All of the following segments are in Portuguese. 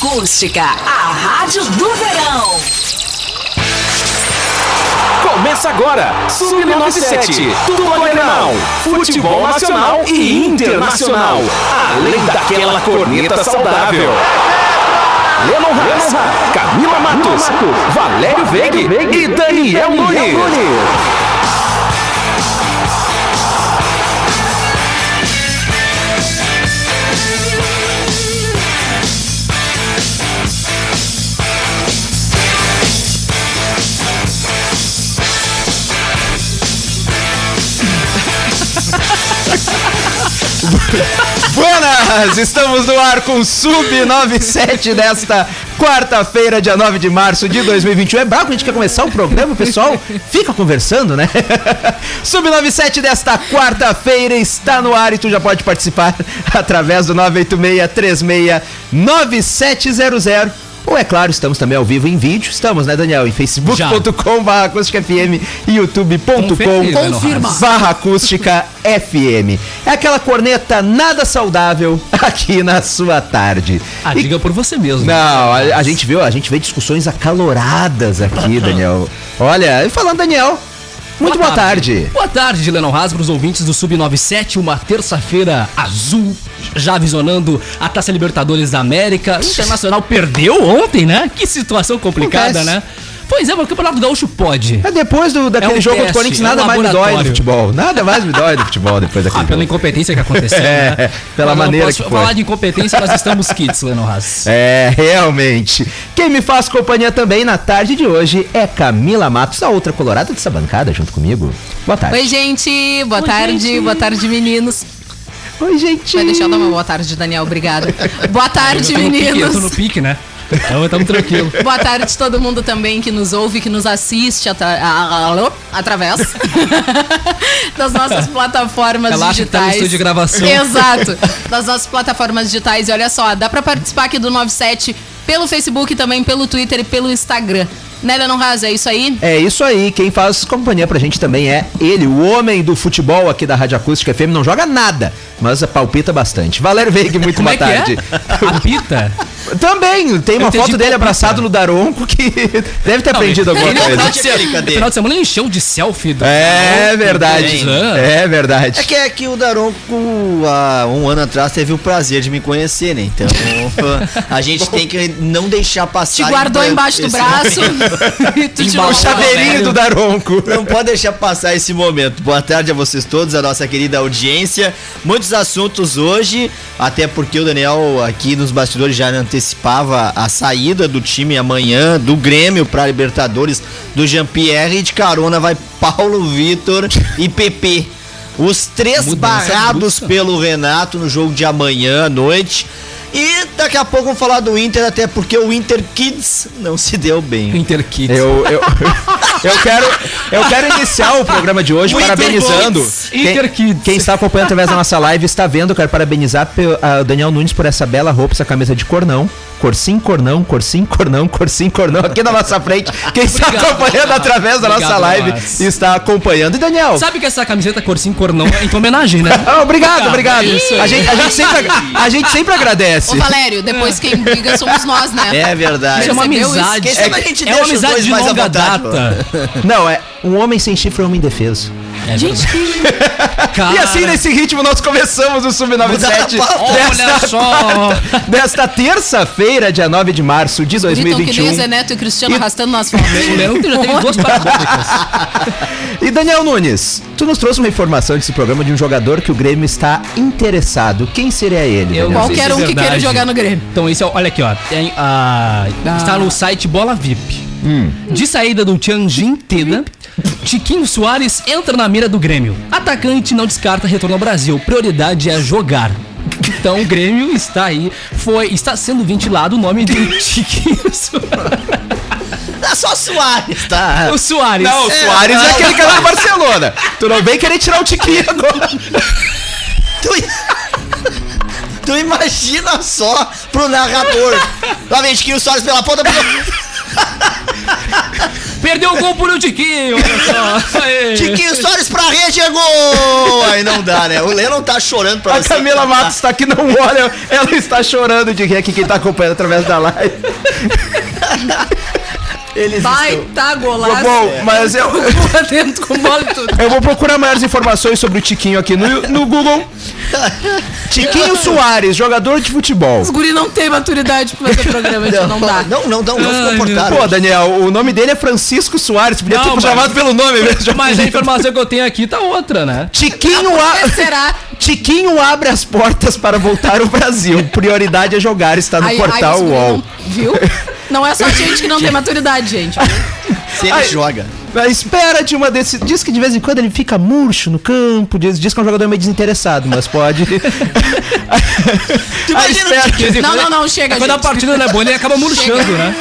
Acústica, a rádio do verão. Começa agora, Sub-97, tudo Grenal, futebol nacional e internacional, além daquela corneta saudável. Lennon Haas, Camila Matos, Valério Veig e Daniel Nunes. Buenas! Estamos no ar com Sub97 desta quarta-feira, dia 9 de março de 2021. É bravo que a gente quer começar o programa, pessoal? Fica conversando, né? Sub97 desta quarta-feira está no ar e tu já pode participar através do 986 36 9700 ou é claro, estamos também ao vivo em vídeo. Estamos, né, Daniel? Em facebook.com barra acústica FM e youtube.com barra acústica FM. É aquela corneta nada saudável aqui na sua tarde. Ah, e... diga por você mesmo. Não, a, a, gente viu, a gente vê discussões acaloradas aqui, Daniel. Olha, e falando, Daniel, muito boa, boa tarde. tarde. Boa tarde, Lennon Haas, para os ouvintes do Sub-97, uma terça-feira azul, já visionando a Taça Libertadores da América. O Internacional perdeu ontem, né? Que situação complicada, Acontece. né? Pois é, mas o Campeonato Gaúcho pode. É depois do, daquele é um jogo contra o Corinthians, nada é um mais me dói no futebol. Nada mais me dói no futebol depois daquele ah, pela incompetência que aconteceu, é, né? Pela mas maneira que foi. falar de incompetência, nós estamos kits, Leno Haas. É, realmente. Quem me faz companhia também na tarde de hoje é Camila Matos, a outra colorada dessa bancada, junto comigo. Boa tarde. Oi, gente. Boa Oi, tarde. Gente. Boa tarde, meninos. Oi, gente. Vai deixar eu dar uma boa tarde, Daniel. Obrigada. Boa tarde, eu meninos. Pique, eu tô no pique, né? Então estamos tranquilos. Boa tarde todo mundo também que nos ouve, que nos assiste atra através das nossas plataformas Relaxa digitais. Que tá no estúdio de gravação. Exato. Das nossas plataformas digitais. E olha só, dá para participar aqui do 97 pelo Facebook, também pelo Twitter e pelo Instagram. Né, Lenon Haas, é isso aí? É isso aí. Quem faz companhia pra gente também é ele, o homem do futebol aqui da Rádio Acústica FM. Não joga nada, mas palpita bastante. Valério Veig, muito boa é tarde. É? Apita? Também, tem uma foto dele abraçado no Daronco que deve ter não, aprendido alguma ele, coisa. No final de semana ele encheu de selfie do É verdade. É verdade. É que, é que o Daronco, há um ano atrás, teve o prazer de me conhecer, né? Então, a gente tem que não deixar passar. Te guardou embaixo do braço. e tu tirou o chaveirinho do Daronco. Não pode deixar passar esse momento. Boa tarde a vocês todos, a nossa querida audiência. Muitos assuntos hoje, até porque o Daniel aqui nos bastidores já antecipava a saída do time amanhã do Grêmio para Libertadores do Jean-Pierre e de carona vai Paulo Vitor e PP. Os três Mudança barrados pelo Renato no jogo de amanhã à noite. E daqui a pouco vamos falar do Inter, até porque o Inter Kids não se deu bem. Inter Kids. Eu, eu, eu, quero, eu quero iniciar o programa de hoje o parabenizando. Inter quem, Kids. Quem está acompanhando através da nossa live está vendo, quero parabenizar o Daniel Nunes por essa bela roupa, essa camisa de cornão. Corsim, cornão, corsim, cornão, corsim, cornão, aqui na nossa frente. Quem está acompanhando através da nossa live está acompanhando. E Daniel? Sabe que essa camiseta corsim, cornão é em homenagem, né? obrigado, obrigado. a, gente, a, gente sempre, a gente sempre agradece. Ô, Valério, depois quem briga somos nós, né? É verdade. Isso é uma amizade. É, é, é uma amizade de longa data. Não, é um homem sem chifre é um homem indefeso. É gente, que... E assim, nesse ritmo, nós começamos o Sub-97 desta, desta terça-feira, dia 9 de março de 2021. que nem Zé Neto e Cristiano e... arrastando nas fotos. O Leão já teve duas parabólicas. E Daniel Nunes, tu nos trouxe uma informação desse programa de um jogador que o Grêmio está interessado. Quem seria ele? Eu Qualquer um é que queira jogar no Grêmio. Então, isso é, olha aqui, ó. Tem, ah. Está no site Bola VIP. Hum. De saída do Tianjin Teda, Tiquinho Soares entra na mira do Grêmio. Atacante não descarta retorno ao Brasil. Prioridade é jogar. Então o Grêmio está aí. Foi, está sendo ventilado o nome de Tiquinho Soares. É só Soares, tá? O Soares. Não, o Soares é, é aquele que é do Barcelona. Tu não vem querer tirar o Tiquinho agora. tu, tu imagina só pro narrador. Lá vem Tiquinho Soares pela ponta. Perdeu o gol por um Tiquinho. olha só. Aê. Tiquinho Soares pra rede, é gol! Aí não dá, né? O Lennon tá chorando pra A você. Camila cantar. Matos está aqui, não olha, ela está chorando de rir aqui, quem tá acompanhando através da live. Eles Vai, estão... tá golaço. Bom, mas eu, dentro com bola tudo. eu vou procurar maiores informações sobre o Tiquinho aqui no, no Google. Tiquinho Soares, jogador de futebol. Os guri não tem maturidade pra fazer programa, gente, não, dá. Não, não, não, não se comportaram. Pô, Daniel, o nome dele é Francisco Soares, podia Não, ter mas- chamado pelo nome mesmo. Mas a informação que eu tenho aqui tá outra, né? Tiquinho, a... que será? Tiquinho abre as portas para voltar ao Brasil. Prioridade é jogar, está no Aí- aí portal guri UOL. não- Viu? Não é só gente que não tem maturidade, gente. Se ele Ai. joga. Na espera de uma decisão. Diz que de vez em quando ele fica murcho no campo. Diz, diz que é um jogador meio desinteressado, mas pode. a, espera, Não, não, não, chega, Quando a gente. partida não é boa, ele acaba murchando, né?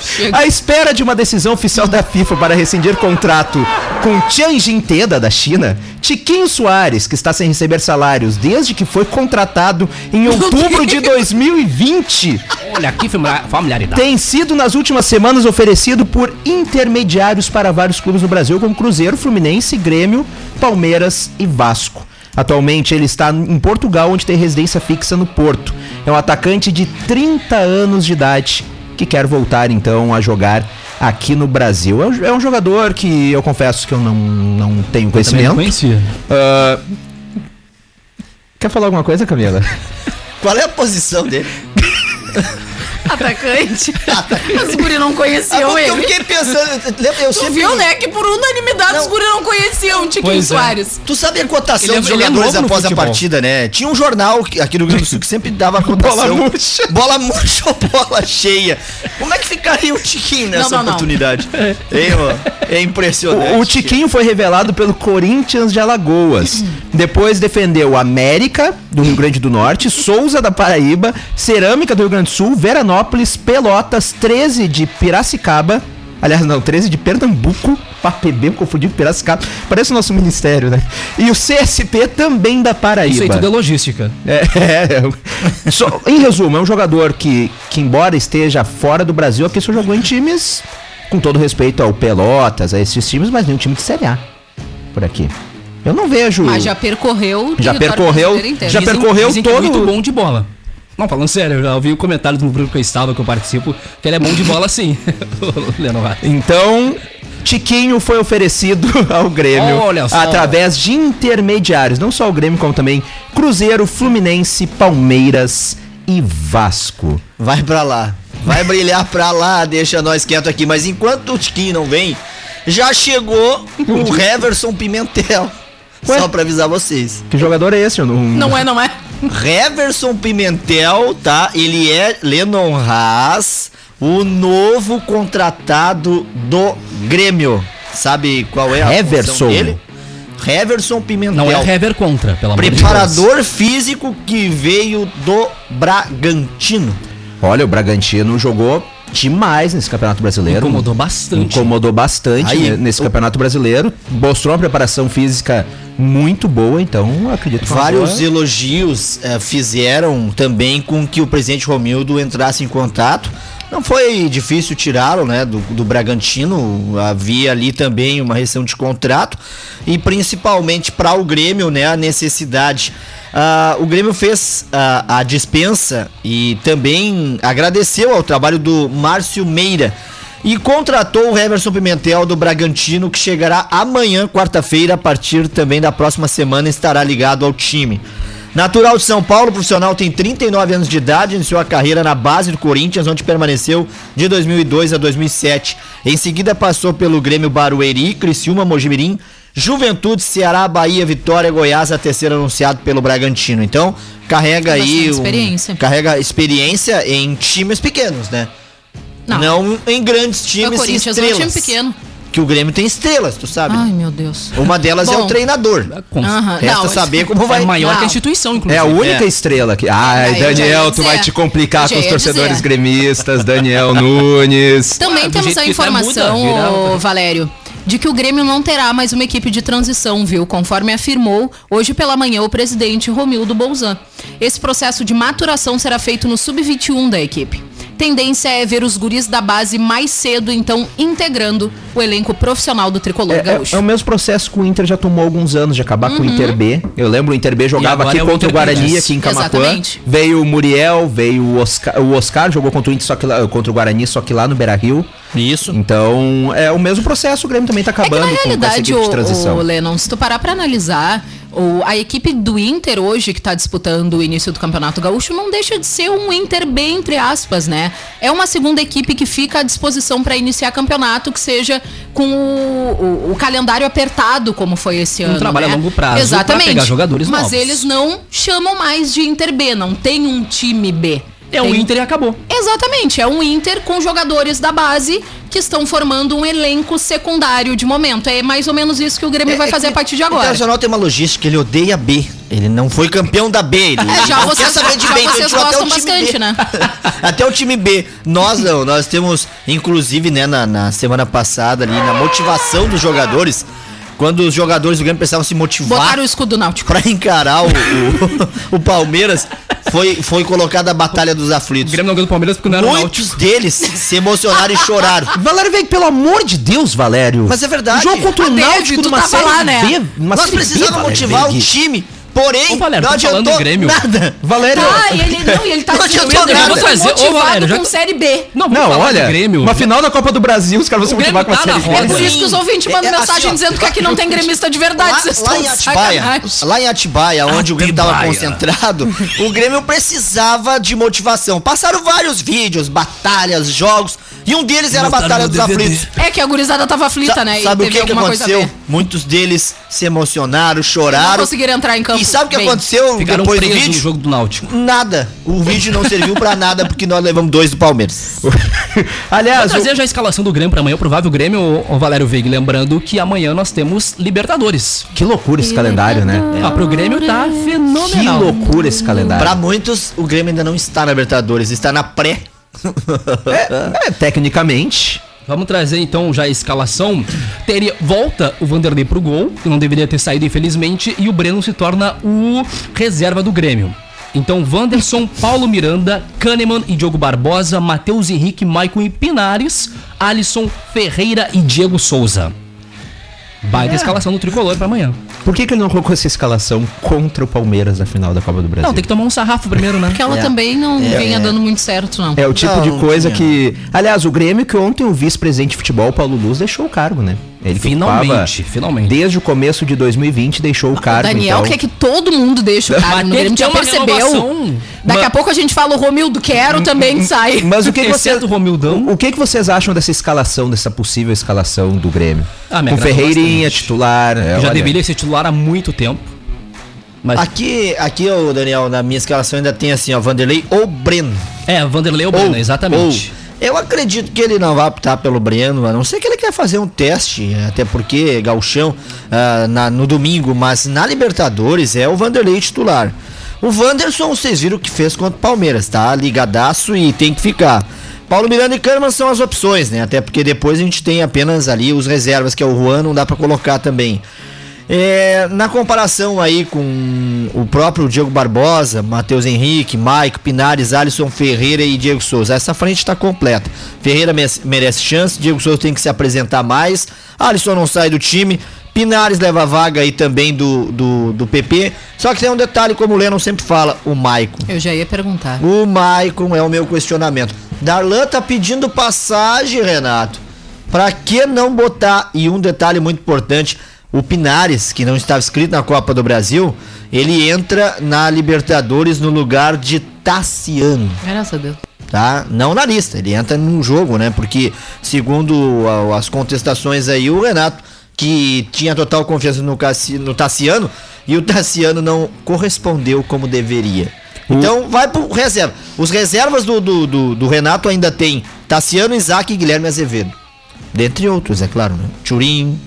Chega. a espera de uma decisão oficial da FIFA para rescindir contrato com Tianjin Teda da China, Tiquinho Soares, que está sem receber salários desde que foi contratado em outubro de 2020. Olha familiar- familiaridade. tem sido nas últimas semanas oferecido por intermediários para vários clubes no Brasil, como Cruzeiro, Fluminense, Grêmio, Palmeiras e Vasco. Atualmente ele está em Portugal, onde tem residência fixa no Porto. É um atacante de 30 anos de idade que quer voltar então a jogar aqui no Brasil. É um, é um jogador que eu confesso que eu não, não tenho Também não conhecimento. conhecia. Ah, Quer falar alguma coisa, Camila? Qual é a posição dele? Atacante. Os guri não Ah, conheciam eu ele. fiquei pensando. Eu Tu sempre. viu, né? Que por unanimidade os Não. guri não conheciam o Tiquinho Pois é. Soares. Tu sabe a cotação Ele é- dos é jogadores no após a partida, né? Tinha um jornal aqui no Rio Grande do Sul que sempre dava a cotação. Bola murcha. Bola murcha ou bola cheia. Como é que ficaria o Tiquinho nessa Não, não, oportunidade? Hein? É impressionante. O, o Tiquinho foi revelado pelo Corinthians de Alagoas. Depois defendeu América, do Rio Grande do Norte, Souza da Paraíba, Cerâmica do Rio Grande do Sul, Veranópolis, Pelotas, 13 de Piracicaba. Aliás, não, 13 de Pernambuco. PB, confundi com Piracicaba. Parece o nosso ministério, né? E o CSP também da Paraíba. Isso aí tudo é logística. É, é. Só- em resumo, é um jogador que, que, embora esteja fora do Brasil, aqui só jogou em times, com todo respeito ao Pelotas, a esses times, mas nenhum time de Série A por aqui. Eu não vejo. Mas já percorreu o Já percorreu- já percorreu dizem que é todo- muito bom de bola. Não, falando sério, eu já ouvi o comentário do grupo que eu estava, que eu participo, que ele é bom de bola sim. Então, Tiquinho foi oferecido ao Grêmio Olha só. através de intermediários, não só o Grêmio, como também Cruzeiro, Fluminense, Palmeiras e Vasco. Vai pra lá. Vai brilhar pra lá, deixa nós quieto aqui. Mas enquanto o Tiquinho não vem, já chegou o Heverson Pimentel. Ué? Só pra avisar vocês. Que jogador é esse? Eu não... Não é, não é? Heverson Pimentel, tá? Ele é Lennon Haas, o novo contratado do Grêmio. Sabe qual é a função Heverson? dele? Heverson Pimentel. Não é Hever contra, pelo amor de Deus. Preparador físico que veio do Bragantino. Olha, o Bragantino jogou demais nesse Campeonato Brasileiro. Incomodou bastante. Incomodou bastante Aí, nesse o- Campeonato Brasileiro. Mostrou uma preparação física muito boa, então acredito que Vários boa- elogios eh, fizeram também com que o presidente Romildo entrasse em contato. Não foi difícil tirá-lo, né, do, do Bragantino. Havia ali também uma rescisão de contrato e principalmente para o Grêmio, né, a necessidade. Ah, o Grêmio fez ah, a dispensa e também agradeceu ao trabalho do Márcio Meira. E contratou o Emerson Pimentel do Bragantino, que chegará amanhã, quarta-feira, a partir também da próxima semana, estará ligado ao time. Natural de São Paulo, profissional, tem 39 anos de idade, iniciou a carreira na base do Corinthians, onde permaneceu de 2002 a 2007. Em seguida passou pelo Grêmio Barueri, Criciúma, Mojimirim, Juventude, Ceará, Bahia, Vitória, Goiás, até ser anunciado pelo Bragantino. Então, carrega Tem aí um- experiência. carrega experiência em times pequenos, né? Não. Não, em grandes times e Corinthians é um estrelas. time pequeno. Que o Grêmio tem estrelas, tu sabe. Ai, meu Deus. Uma delas é Bom. o treinador. Com- Aham. Resta Não, saber como vai. É maior Não. que a instituição, É inclusive. a única É. estrela aqui. Ai, Ah, já Daniel, tu vai te complicar com os torcedores dizer. gremistas, Daniel Nunes. Também Ah, temos a que tá, informação, muda, Valério, de que o Grêmio não terá mais uma equipe de transição, viu? Conforme afirmou hoje pela manhã o presidente Romildo Bolzan. Esse processo de maturação será feito no sub-21 da equipe. Tendência é ver os guris da base mais cedo, então integrando o elenco profissional do tricolor É, é- gaúcho. Uhum. é o mesmo processo que o Inter já tomou alguns anos de acabar com o Inter B. Eu lembro o Inter B jogava aqui é o contra o Guarani, né? aqui em Camacuã. Exatamente. Veio o Muriel, veio o Oscar, o Oscar jogou contra o Inter, só que lá, contra o Guarani, só que lá no Beira-Rio. Isso. Então, é o mesmo processo, o Grêmio também tá É que acabando na com- com, essa realidade, equipe de o, transição. o Lennon, se tu parar pra analisar, o, a equipe do Inter hoje, que tá disputando o início do Campeonato Gaúcho, não deixa de ser um Inter B, entre aspas, né? É uma segunda equipe que fica à disposição pra iniciar campeonato, que seja com o, o- o calendário apertado, como foi esse ano. trabalho a né? longo prazo Exatamente. pegar jogadores Mas novos. eles não chamam mais de Inter B, não tem um time B. É o Tem- Inter e acabou. Exatamente, é um Inter com jogadores da base que estão formando um elenco secundário de momento. É mais ou menos isso que o Grêmio vai É fazer que a partir de O agora. Internacional tem uma logística, ele odeia B. Ele não foi campeão da B. Ele É, já não vocês- quer saber de já B, então vocês tirou até gostam o time bastante, B. né? até o time B. Nós não, nós temos, inclusive, né, na, na semana passada ali, na motivação dos jogadores, quando os jogadores do Grêmio precisavam se motivar Botaram o escudo náutico. pra encarar o, o, o Palmeiras, foi, foi colocada a Batalha dos O Aflitos. Grêmio não ganhou do Palmeiras porque não era o Muitos Náutico. deles se emocionaram e choraram. Valério Veiga, pelo amor de Deus, Valério. Mas é verdade. O jogo contra o Náutico tu numa tava série lá, né? B, numa Nós B, precisávamos Valério motivar o time, porém, Ô, Valério, não tô falando adiantou do Grêmio. nada. Valério, Ah, e ele não, e ele tá Não dizendo adiantou que nada. ele Trazer- ô, motivado Valério, já com Série B. Não, vamos não, falar olha, Grêmio. uma final da Copa do Brasil, os caras vão se O motivar com a tá série B. É roda. por isso que os ouvintes mandam É, mensagem assim, ó, dizendo que aqui não tem gremista de verdade. Lá, Vocês lá estão em de Atibaia, sacanagem. lá em Atibaia, onde o Grêmio estava Atibaia. concentrado, o Grêmio precisava de motivação. Passaram vários vídeos, batalhas, jogos, e um deles era a Batalha dos. Aflitos. É que a gurizada tava aflita, Sa- né? E Sabe o que, que aconteceu? Muitos deles se emocionaram, Não choraram. conseguiram entrar em campo. E sabe o que aconteceu Ficaram depois do presos no vídeo? jogo do Náutico. Nada. O vídeo não serviu pra nada porque nós levamos dois do Palmeiras. Aliás, Vou trazer já a escalação do Grêmio pra amanhã, o provável Grêmio, o Valério Veiga. Lembrando que amanhã nós temos Libertadores. o- que loucura esse calendário, né? Ah, pro Grêmio tá Que fenomenal. loucura esse calendário. Pra muitos, o Grêmio ainda não está na Libertadores, está na pré. É, tecnicamente. Vamos trazer então já a escalação. Teria, volta o Vanderlei pro gol, que não deveria ter saído, infelizmente, e o Breno se torna o reserva do Grêmio. Então, Wanderson, Paulo Miranda, Kahneman e Diogo Barbosa, Matheus Henrique, Maicon e Pinares, Alisson, Ferreira e Diego Souza. Baita É. escalação do tricolor pra amanhã. Por que, que ele não colocou essa escalação contra o Palmeiras na final da Copa do Brasil? Não, tem que tomar um sarrafo primeiro, né? Que ela É. também não É. venha dando muito certo, não. É o tipo Não, de não coisa tinha. que. Aliás, o Grêmio que ontem o vice-presidente de futebol, Paulo Luz, deixou o cargo, né? Ele Finalmente, finalmente. Desde o começo de 2020 deixou o O cargo. Daniel então... quer que todo mundo deixe o cargo Mas no Grêmio. que Já percebeu? renovação. Daqui Ma- a pouco a gente fala o Romildo quero também sai. Mas o que, que você. Exceto o Romildão. O, o que, que vocês acham dessa escalação, dessa possível escalação do Grêmio? Ah, Com agradou Ferreirinha, bastante. titular. é, Já olha, deveria ser titular há muito tempo. Mas Aqui, aqui, ô Daniel, na minha escalação ainda tem assim, ó, Vanderlei ou Breno. é, Vanderlei ou Breno, exatamente. ou. Eu acredito que ele não vai optar pelo Breno, a não ser que ele quer fazer um teste, até porque Galchão ah, na- no domingo, mas na Libertadores é o Vanderlei titular. O Wanderson, vocês viram o que fez contra o Palmeiras, tá? Ligadaço e tem que ficar. Paulo Miranda e Kahneman são as opções, né? Até porque depois a gente tem apenas ali os reservas, que é o Juan, não dá pra colocar também. É, na comparação aí com o próprio Diego Barbosa, Matheus Henrique, Maico, Pinares, Alisson Ferreira e Diego Souza, essa frente está completa. Ferreira merece chance, Diego Souza tem que se apresentar mais, Alisson não sai do time, Pinares leva a vaga aí também do, do, do PP. Só que tem um detalhe, como o Lennon sempre fala, o Maicon. Eu já ia perguntar. O Maicon é o meu questionamento. Darlan tá pedindo passagem, Renato. Pra que não botar? E um detalhe muito importante: o Pinares, que não estava escrito na Copa do Brasil, ele entra na Libertadores no lugar de Tassiano Graças a Deus. tá? Não na lista, ele entra num jogo, né? Porque, segundo as contestações aí, o Renato, que tinha total confiança no, Cassi, no Tassiano, e o Tassiano não correspondeu como deveria. Então, vai pro reserva. Os reservas do, do, do, do Renato ainda tem Tassiano, Isaac e Guilherme Azevedo. Dentre outros, é claro, né? Churim,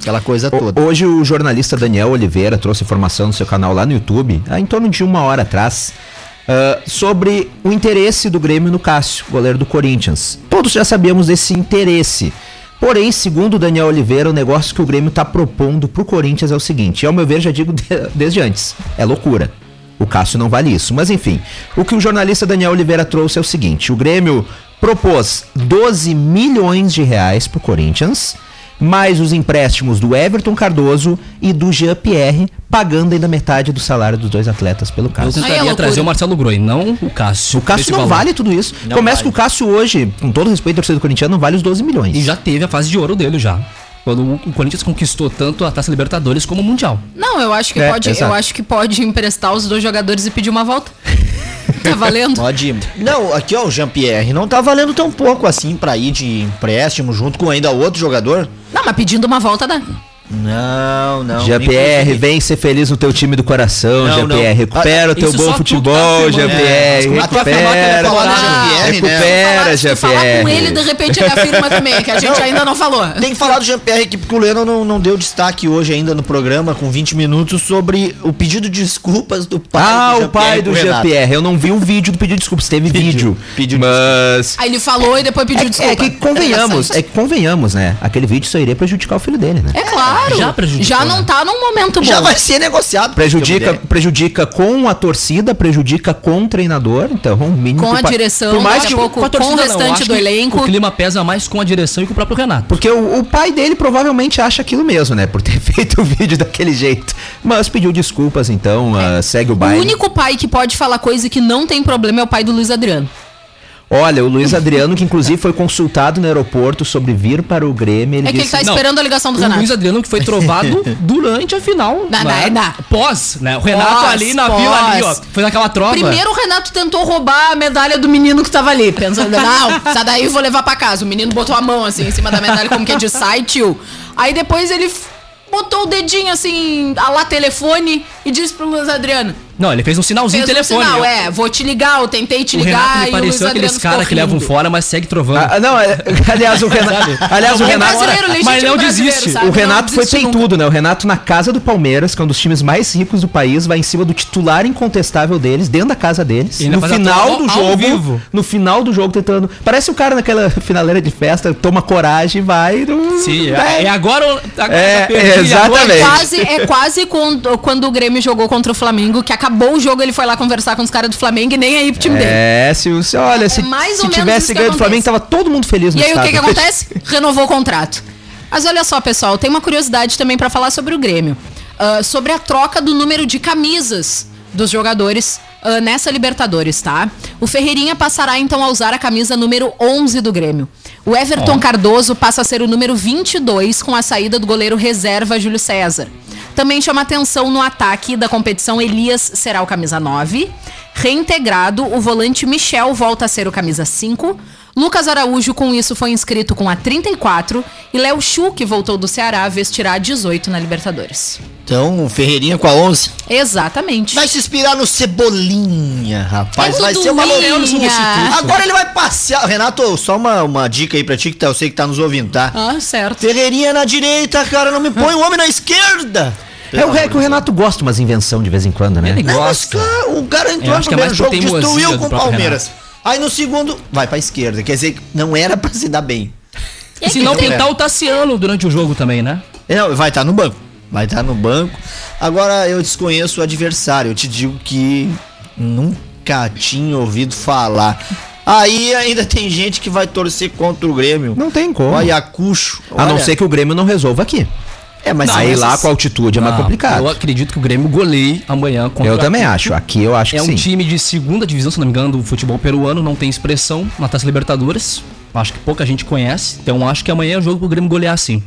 aquela coisa O- toda. Hoje o jornalista Daniel Oliveira trouxe informação no seu canal lá no YouTube, há em torno de uma hora atrás, ah, sobre o interesse do Grêmio no Cássio, goleiro do Corinthians. Todos já sabíamos desse interesse. Porém, segundo o Daniel Oliveira, o negócio que o Grêmio está propondo pro Corinthians é o seguinte, e ao meu ver, já digo de- desde antes, é loucura. O Cássio não vale isso. Mas enfim, o que o jornalista Daniel Oliveira trouxe é o seguinte: o Grêmio propôs 12 milhões de reais pro Corinthians, mais os empréstimos do Everton Cardoso e do Jean-Pierre, pagando ainda metade do salário dos dois atletas pelo Eu Cássio. É tentaria loucura. trazer o Marcelo Groi, não o Cássio. O Cássio não valor. vale tudo isso. Não Começa vale. que o Cássio hoje, com todo respeito ao torcedor corintiano, não vale os 12 milhões. E já teve a fase de ouro dele já. Quando o o Corinthians conquistou tanto a Taça Libertadores como o Mundial. Não, eu acho que É, pode, exato. eu acho que pode emprestar os dois jogadores e pedir uma volta. tá valendo? Pode ir. Não, aqui ó, o Jean-Pierre não tá valendo tão pouco assim pra ir de empréstimo junto com ainda outro jogador. Não, mas pedindo uma volta dá. Não, não. Jean-Pierre, Inclusive- vem ser feliz no teu time do coração, Não, Jean-Pierre. não. Recupera Ah, o teu isso bom futebol. Jean-Pierre. É, Recupera. falar do Jean-Pierre, né? Recupera, Falar- com ele, de repente ele afirma também, que a gente ainda não falou. Tem que falar do Jean-Pierre aqui, porque o Leno não, não deu destaque hoje ainda no programa, com 20 minutos, sobre o pedido de desculpas do pai Ah, do o pai do. Jean-Pierre. Eu não vi o vídeo do pedido de desculpas. Teve Pediu, vídeo. pediu mas. Aí ele falou e depois pediu desculpa. É que convenhamos, é que convenhamos, né? Aquele vídeo só iria prejudicar o filho dele, né? É claro. Já prejudicou, Já não né? tá num momento bom. Já vai ser negociado. Prejudica, prejudica com a torcida, prejudica com o treinador. Então, o mínimo Com que a o pai- direção, Por mais que a o- pouco, a torcida com o não, restante acho do que elenco. O clima pesa mais com a direção e com o próprio Renato. Porque o, o pai dele provavelmente acha aquilo mesmo, né? Por ter feito o vídeo daquele jeito. Mas pediu desculpas, então, ah, segue o O baile. único pai que pode falar coisa que não tem problema é o pai do Luiz Adriano. Olha, o Luiz Adriano, que inclusive foi consultado no aeroporto sobre vir para o Grêmio, ele É que ele disse... tá Não, esperando a ligação do O Renato. Luiz Adriano que foi trovado durante a final. Não, né? não, não. Pós, né? O Renato Pós, ali na pós. vila ali, ó. Foi naquela trova. Primeiro o Renato tentou roubar a medalha do menino que tava ali, pensando, não, essa daí eu vou levar pra casa. O menino botou a mão assim em cima da medalha, como que é de sai, tio. Aí depois ele botou o dedinho assim, a lá telefone, e disse pro Luiz Adriano: Não, ele fez um sinalzinho fez telefone. um sinal, Eu- é, vou te ligar, eu tentei te O ligar. Renato me e pareceu aqueles caras que levam fora, mas segue trovando. Ah, não, é, aliás, o Renato, aliás, o É Renato, Mas não desiste. sabe? o Renato Não foi peitudo, né? O Renato na casa do Palmeiras, que é um dos times mais ricos do país, vai em cima do titular incontestável deles, dentro da casa deles, E no final do jogo, vivo. no final do jogo tentando, parece o cara naquela finaleira de festa, toma coragem e vai, não- Sim, né? é, é agora. agora É, tá perdido, exatamente. É quase, é quase quando, quando o Grêmio jogou contra o Flamengo, que acabou o jogo, ele foi lá conversar com os caras do Flamengo e nem aí pro time dele. É, se, se olha, se, mais se tivesse ganho do Flamengo, tava todo mundo feliz no E aí o que, que acontece? Renovou o contrato. Mas olha só, pessoal, tem uma curiosidade também pra falar sobre o Grêmio. Ah, sobre a troca do número de camisas dos jogadores ah, nessa Libertadores, tá? O Ferreirinha passará então a usar a camisa número 11 do Grêmio. O Everton Cardoso passa a ser o número 22 com a saída do goleiro reserva Júlio César. Também chama atenção no ataque da competição, Elias será o camisa 9. Reintegrado, o volante Michel volta a ser o camisa 5. Lucas Araújo, com isso, foi inscrito com a 34. E Léo Chu, que voltou do Ceará, vestirá a 18 na Libertadores. Então, o Ferreirinha com a 11. Exatamente. Vai se inspirar no Cebolinha, rapaz. É vai ser uma loucura. Agora ele vai passear. Renato, só uma, uma dica aí pra ti, que tá- eu sei que tá nos ouvindo, tá? Ah, certo. Ferreirinha na direita, cara. Não me põe o homem na esquerda. É o é que o Renato gosta umas invenção de vez em quando, né? Ele Não, mas gosta. claro, o cara entrou Eu no é primeiro jogo, destruiu com o Palmeiras. Aí no segundo, vai pra esquerda. Quer dizer, que não era pra se dar bem. E Se não pintar o Tassiano durante o jogo também, né? Não, vai estar no banco. Vai estar no banco. Agora eu desconheço o adversário. Eu te digo que nunca tinha ouvido falar. Aí ainda tem gente que vai torcer contra o Grêmio. Não tem como. O Ayacucho. A não ser que o Grêmio não resolva aqui. É, mas Aí essas- lá com a altitude é mais Não, complicado. Eu acredito que o Grêmio goleie amanhã contra Eu também acho. Aqui eu acho que É um sim. time de segunda divisão, se não me engano, do futebol peruano, não tem expressão na Taça Libertadores. Acho que pouca gente conhece, então acho que amanhã é o jogo pro Grêmio golear sim.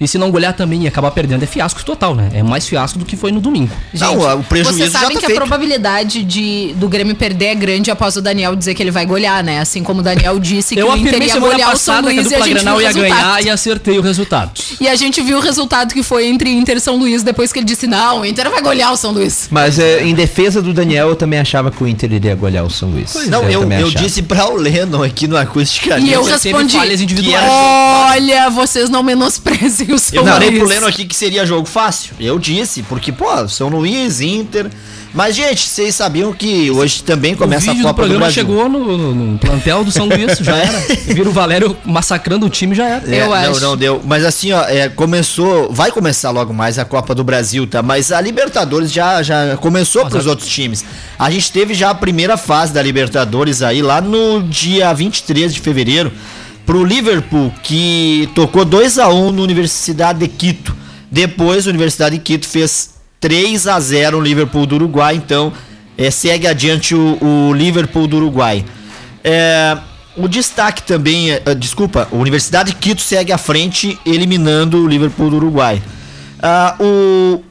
E se não golear também e acabar perdendo, é fiasco total, né? É mais fiasco do que foi no domingo. Não, o prejuízo Vocês já sabem tá que feito. a probabilidade de, do Grêmio perder é grande após o Daniel dizer que ele vai golear, né? Assim como o Daniel disse que Eu o Inter ia semana golear o São passada que a Luís e a gente viu Granal ia resultado. ganhar e acertei o resultado. E a gente viu o resultado que foi entre Inter e São Luís depois que ele disse: não, o Inter vai golear o São Luís. Mas é, em defesa do Daniel, eu também achava que o Inter iria golear o São Luís. Não, eu, também eu achava. disse pra o Lennon aqui no Acústica E eu respondi: falhas individuais. que era- Olha, vocês não menosprezem tem o São Eu falei pro Leno aqui que seria jogo fácil. Eu disse, porque, pô, São Luís, Inter. Mas, gente, vocês sabiam que hoje também começa o a do Copa do, programa Brasil. chegou no, no- no plantel do São Luís, já era. Vira o Valério massacrando o time, já era. É, Eu não, acho. não deu. Mas assim, ó, é, começou. Vai começar logo mais a Copa do Brasil, tá? Mas a Libertadores já, já começou pros outros times. A gente teve já a primeira fase da Libertadores aí, lá no dia 23 de fevereiro, pro Liverpool, que tocou 2 a 1 no Universidade de Quito. Depois, a Universidade de Quito fez 3 a 0 no Liverpool do Uruguai, então é, segue adiante o, o Liverpool do Uruguai. É, o destaque também, é, ah, desculpa, a Universidade de Quito segue à frente, eliminando o Liverpool do Uruguai. Ah, o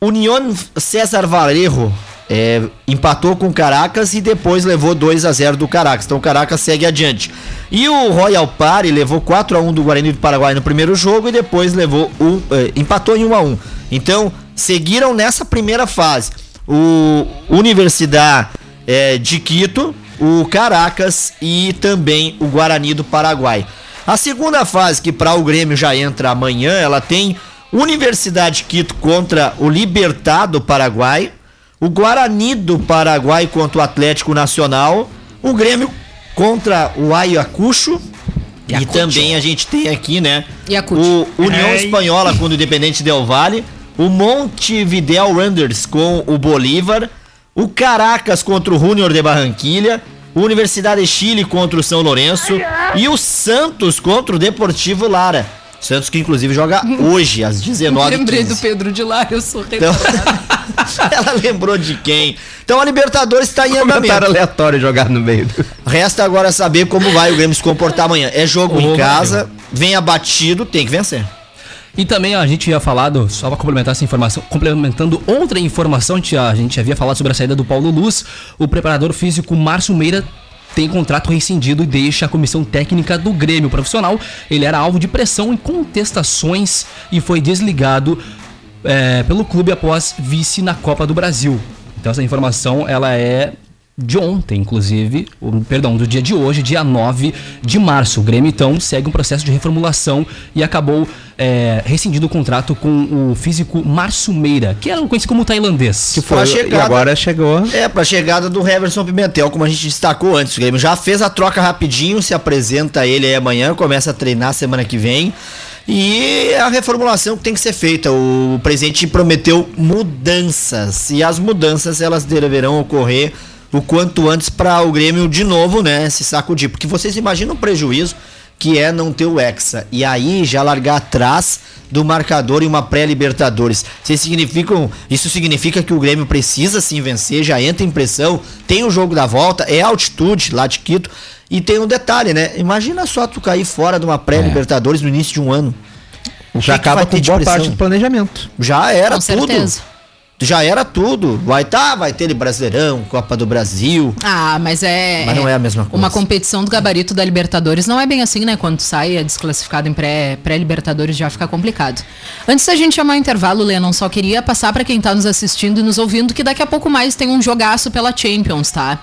União César Valerro é, empatou com o Caracas e depois levou 2 a 0 do Caracas. Então o Caracas segue adiante. E o Royal Party levou 4 a 1 do Guarani do Paraguai no primeiro jogo e depois levou um, eh, empatou em 1 a 1. Então seguiram nessa primeira fase o Universidade eh, de Quito, o Caracas e também o Guarani do Paraguai. A segunda fase, que para o Grêmio já entra amanhã, ela tem Universidade de Quito contra o Libertad do Paraguai, o Guarani do Paraguai contra o Atlético Nacional, o Grêmio contra o Ayacucho. E também a gente tem aqui, né? Ayacucho. O União Espanhola contra o Independente Del Valle, o Montevideo Wanderers com o Bolívar, o Caracas contra o Junior de Barranquilha, o Universidade de Chile contra o São Lourenço e o Santos contra o Deportivo Lara. Santos que inclusive joga hoje às 19 Lembrei do Pedro de Lara, eu sou Então, ela lembrou de quem? Então a Libertadores está em Comentário andamento. aleatório jogado no meio. do- Resta agora saber como vai o Grêmio se comportar amanhã. É jogo Ô, em casa, vem abatido, tem que vencer. E também a gente tinha falado, só para complementar essa informação, complementando outra informação, a gente, a gente havia falado sobre a saída do Paulo Luz, o preparador físico Márcio Meira tem contrato rescindido e deixa a comissão técnica do Grêmio profissional. Ele era alvo de pressão e contestações e foi desligado é, pelo clube após vice na Copa do Brasil. Então essa informação ela é de ontem, inclusive, o- perdão, do dia de hoje, dia 9 de março. O Grêmio, então, segue um processo de reformulação e acabou é, rescindindo o contrato com o físico Márcio Meira, que era conhecido como tailandês. Que foi, a e chegada- agora chegou. É, pra chegada do Heverson Pimentel, como a gente destacou antes. O Grêmio já fez a troca rapidinho, se apresenta ele aí amanhã, começa a treinar semana que vem. E é a reformulação que tem que ser feita. O presidente prometeu mudanças. E as mudanças elas deverão ocorrer o quanto antes para o Grêmio de novo, né, se sacudir. Porque vocês imaginam o prejuízo que é não ter o Hexa. E aí já largar atrás do marcador em uma pré-Libertadores. Vocês significam, isso significa que o Grêmio precisa sim vencer, já entra em pressão, tem o jogo da volta, é altitude lá de Quito. E tem um detalhe, né? Imagina só tu cair fora de uma pré-Libertadores no início de um ano. O Já que que acaba vai com boa parte do planejamento. Já era Com tudo. certeza. Já era tudo. Vai tá, vai ter Brasileirão, Copa do Brasil. Ah, mas é. Mas não é a mesma coisa. Uma competição do gabarito da Libertadores não é bem assim, né? Quando sai é desclassificado em pré- pré-Libertadores já fica complicado. Antes da gente chamar o intervalo, Lennon, só queria passar pra quem tá nos assistindo e nos ouvindo que daqui a pouco mais tem um jogaço pela Champions, tá?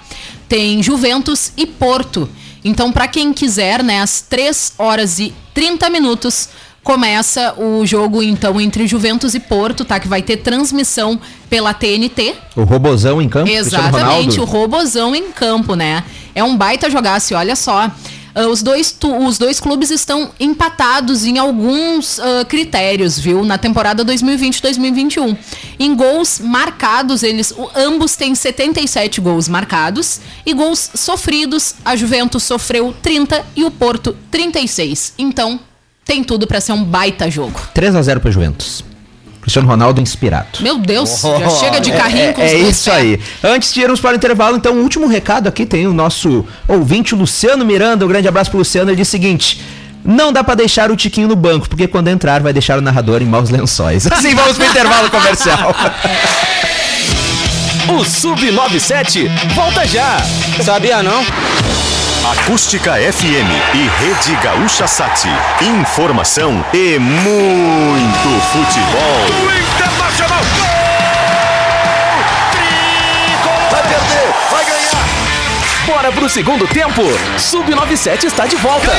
Tem Juventus e Porto. Então, pra quem quiser, né, às 3 horas e 30 minutos começa o jogo então entre Juventus e Porto, tá? Que vai ter transmissão pela TNT. O robozão em campo, Exatamente, o robozão em campo, né? É um baita jogaço, e olha só. ah, os, dois tu- os dois clubes estão empatados em alguns ah, critérios, viu? Na temporada 2020-2021. Em gols marcados, eles o- ambos têm 77 gols marcados. E gols sofridos, a Juventus sofreu 30 e o Porto 36. Então, tem tudo pra ser um baita jogo. 3x0 pro Juventus. Cristiano Ronaldo inspirado. Meu Deus, já chega de carrinho É, com os é isso pés. aí. Antes de irmos para o intervalo, então, um último recado aqui. Tem o nosso ouvinte Luciano Miranda. Um grande abraço pro Luciano. Ele diz o seguinte. Não dá pra deixar o Tiquinho no banco, porque quando entrar vai deixar o narrador em maus lençóis. Assim, vamos pro intervalo comercial. O Sub97 volta já. Sabia não? Acústica FM e Rede Gaúcha Sat. Informação e muito futebol. Internacional. Vai perder, vai ganhar. Bora pro segundo tempo. Sub97 está de volta.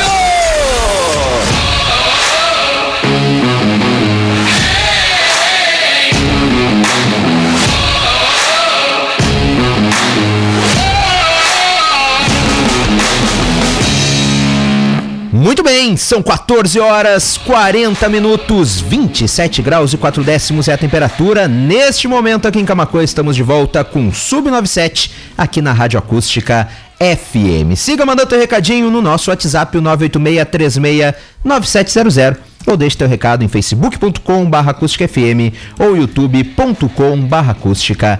Muito bem, são 14 horas 40 minutos, 27 graus e 4 décimos é a temperatura. Neste momento aqui em Camacuã estamos de volta com Sub97 aqui na Rádio Acústica FM. Siga mandando teu recadinho no nosso WhatsApp o 986369700 ou deixe teu recado em facebook.com barra acústicafm ou youtube.com barra acústicafm.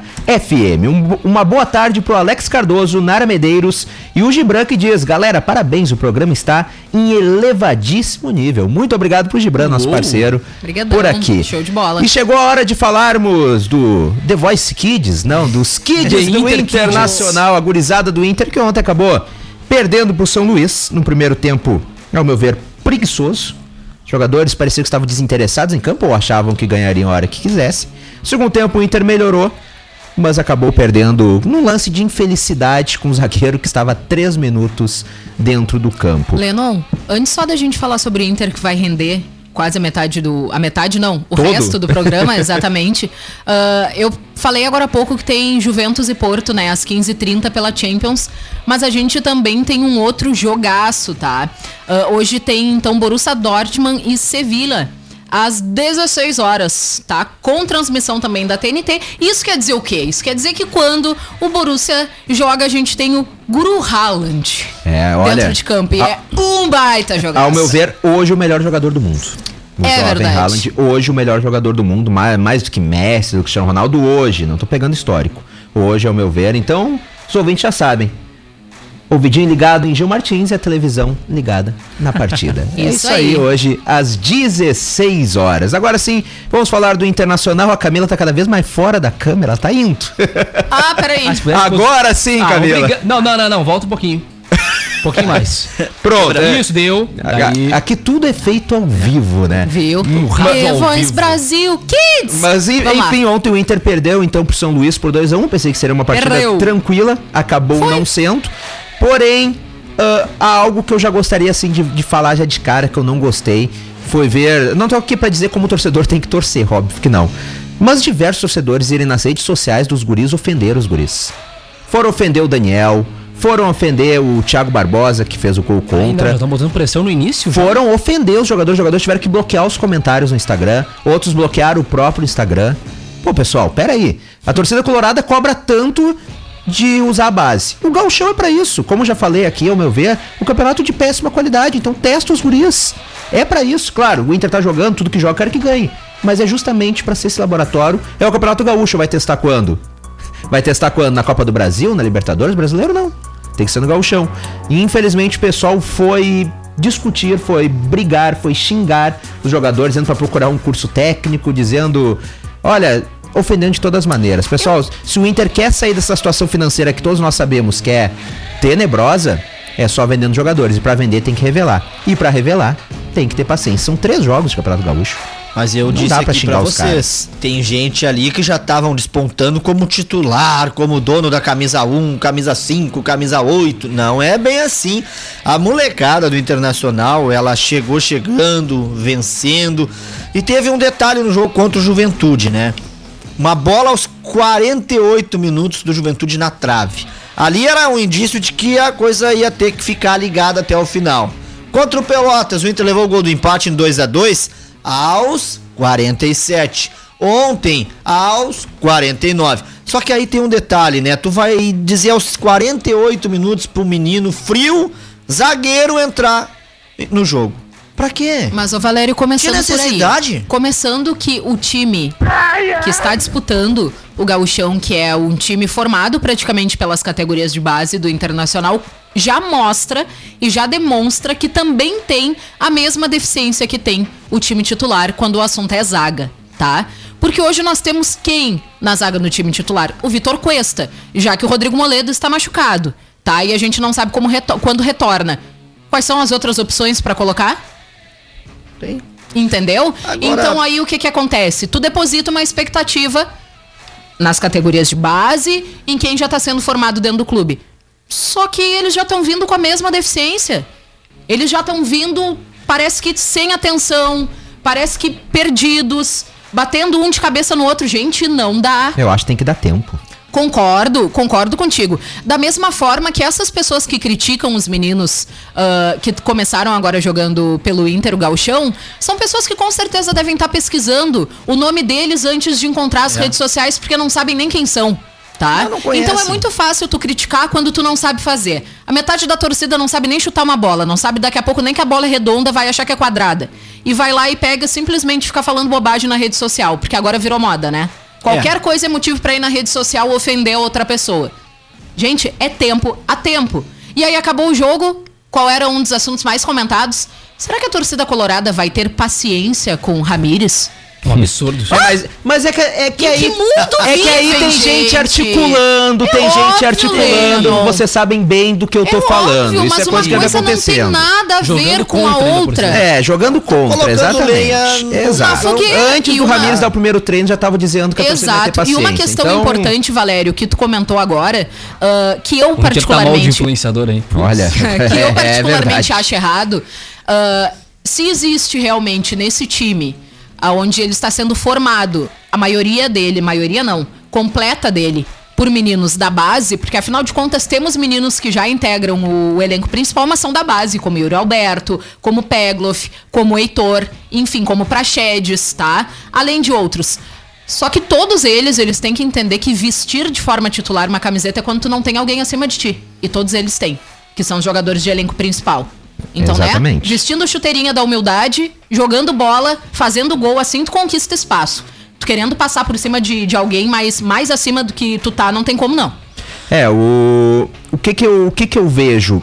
Um, uma boa tarde pro Alex Cardoso, Nara Medeiros e o Gibran que diz, galera, parabéns, o programa está em elevadíssimo nível. Muito obrigado pro Gibran, nosso parceiro, Obrigadão, por aqui. show de bola. E chegou a hora de falarmos do The Voice Kids, não, dos Kids do Inter Internacional, a gurizada do Inter que ontem acabou perdendo pro São Luís no primeiro tempo, ao meu ver, preguiçoso. Jogadores pareciam que estavam desinteressados em campo ou achavam que ganhariam a hora que quisesse. Segundo tempo o Inter melhorou, mas acabou perdendo num lance de infelicidade com o zagueiro que estava três minutos dentro do campo. Lennon, antes só da gente falar sobre o Inter que vai render quase a metade do. A metade não, o Todo. resto do programa, exatamente. ah, eu falei agora há pouco que tem Juventus e Porto, né? Às 15h30 pela Champions. Mas a gente também tem um outro jogaço, tá? Ah, hoje tem então Borussia Dortmund e Sevilla. Às 16 horas, tá? Com transmissão também da TNT. Isso quer dizer o quê? Isso quer dizer que quando o Borussia joga, a gente tem o Guru Haaland É, olha, dentro de campo. E a- é um baita jogador. Ao meu ver, hoje o melhor jogador do mundo. O É verdade. Haaland, hoje o melhor jogador do mundo, mais, mais do que Messi, do que Cristiano Ronaldo, hoje. Não tô pegando histórico. Hoje, ao meu ver. Então, os ouvintes já sabem. Ouvidinho ligado em Gil Martins e a televisão ligada na partida. é Isso isso aí. aí. hoje, às 16 horas. Agora sim, vamos falar do Internacional. A Camila tá cada vez mais fora da câmera, ela tá indo. Ah, peraí. Agora sim, Ah, Camila. obriga- Não, não, não, não, volta um pouquinho. Um pouquinho mais. Pronto. é. Isso, deu. Daí... Aqui tudo é feito ao vivo, né? Viu? ao Voice vivo. Brasil Kids! Mas en- Vamos lá. enfim, ontem o Inter perdeu então pro São Luís por 2x1. Pensei que seria uma partida tranquila, acabou Foi. não sendo. Porém, ah, há algo que eu já gostaria assim de, de falar já de cara que eu não gostei. Foi ver. Não tô aqui pra dizer como o torcedor tem que torcer, óbvio que não. Mas diversos torcedores irem nas redes sociais dos guris ofender os guris. Foram ofender o Daniel, foram ofender o Thiago Barbosa, que fez o gol contra. estão botando pressão no início? já? Foram ofender os jogadores. Os jogadores tiveram que bloquear os comentários no Instagram. Outros bloquearam o próprio Instagram. Pô, pessoal, pera aí. A torcida colorada cobra tanto de usar a base. O gauchão é pra isso. Como já falei aqui, ao meu ver, o campeonato de péssima qualidade. Então testa os gurias. É pra isso. Claro, o Inter tá jogando, tudo que joga, quero que ganhe. Mas é justamente pra ser esse laboratório. É o campeonato gaúcho. Vai testar quando? Vai testar quando? Na Copa do Brasil? Na Libertadores? Brasileiro não. Tem que ser no gauchão. E infelizmente o pessoal foi discutir, foi brigar, foi xingar os jogadores, dizendo pra procurar um curso técnico, dizendo, olha, ofendendo de todas as maneiras. Pessoal, se o Inter quer sair dessa situação financeira que todos nós sabemos que é tenebrosa, é só vendendo jogadores. E pra vender tem que revelar. E pra revelar tem que ter paciência. São três jogos de Campeonato Gaúcho. Mas eu Não disse dá pra aqui pra os vocês, tem gente ali que já estavam despontando como titular, como dono da camisa 1, camisa 5, camisa 8. Não é bem assim. A molecada do Internacional, ela chegou chegando, vencendo. E teve um detalhe no jogo contra o Juventude, né? Uma bola aos 48 minutos do Juventude na trave. Ali era um indício de que a coisa ia ter que ficar ligada até o final. Contra o Pelotas, o Inter levou o gol do empate em 2 a 2 aos 47. Ontem, aos 49. Só que aí tem um detalhe, né? Tu vai dizer aos 48 minutos pro menino frio, zagueiro entrar no jogo. Pra quê? Mas o Valério começando Que por aí. necessidade? Começando que o time que está disputando o Gauchão, que é um time formado praticamente pelas categorias de base do Internacional, já mostra e já demonstra que também tem a mesma deficiência que tem o time titular quando o assunto é zaga, tá? Porque hoje nós temos quem na zaga do time titular? O Vitor Cuesta, já que o Rodrigo Moledo está machucado, tá? E a gente não sabe como reto- quando retorna. Quais são as outras opções para colocar? Tem. Entendeu? Agora- Então aí o que que acontece? Tu deposita uma expectativa nas categorias de base em quem já está sendo formado dentro do clube. Só que eles já estão vindo com a mesma deficiência. Eles já estão vindo, parece que sem atenção, parece que perdidos, batendo um de cabeça no outro. Gente, não dá. Eu acho que tem que dar tempo. Concordo, concordo contigo. Da mesma forma que essas pessoas que criticam os meninos ah, que começaram agora jogando pelo Inter, o Gauchão, são pessoas que com certeza devem estar pesquisando o nome deles antes de encontrar as redes sociais, porque não sabem nem quem são. Tá? Então é muito fácil tu criticar quando tu não sabe fazer. A metade da torcida não sabe nem chutar uma bola, não sabe daqui a pouco nem que a bola é redonda, vai achar que é quadrada. E vai lá e pega simplesmente ficar falando bobagem na rede social, porque agora virou moda, né? Qualquer coisa é motivo pra ir na rede social ofender outra pessoa. Gente, é tempo a tempo. E aí acabou o jogo. Qual era um dos assuntos mais comentados? Será que a torcida colorada vai ter paciência com o Ramires? Um absurdo. É, mas, mas é que, é que aí. que mundo é que aí tem gente, gente? articulando, É tem gente óbvio, articulando. Leno. Vocês sabem bem do que eu tô é falando. óbvio, Isso mas é uma coisa que anda coisa não tem nada a ver Jogando com a por outra. É, jogando contra, exatamente. Exato. Antes do uma- Ramires dar o primeiro treino, já tava dizendo que a torcida ia ter Exato. E uma questão Então, importante, Valério, que tu comentou agora, ah, que eu Inter tá mal de particularmente influenciador aí. Olha, que eu é particularmente acho errado. ah, se existe realmente nesse time, aonde ele está sendo formado, a maioria dele, maioria não, completa dele, por meninos da base, porque afinal de contas temos meninos que já integram o, elenco principal, mas são da base, como Yuri Alberto, como Pegloff, como Heitor, enfim, como Praxedes, tá? Além de outros. Só que todos eles, eles têm que entender que vestir de forma titular uma camiseta é quando tu não tem alguém acima de ti. E todos eles têm, que são os jogadores de elenco principal. Então, Exatamente. né? Vestindo chuteirinha da humildade, jogando bola, fazendo gol, assim tu conquista espaço. Tu querendo passar por cima de, de alguém mais, mais acima do que tu tá, não tem como não. É, o. O que que eu, o que que eu vejo?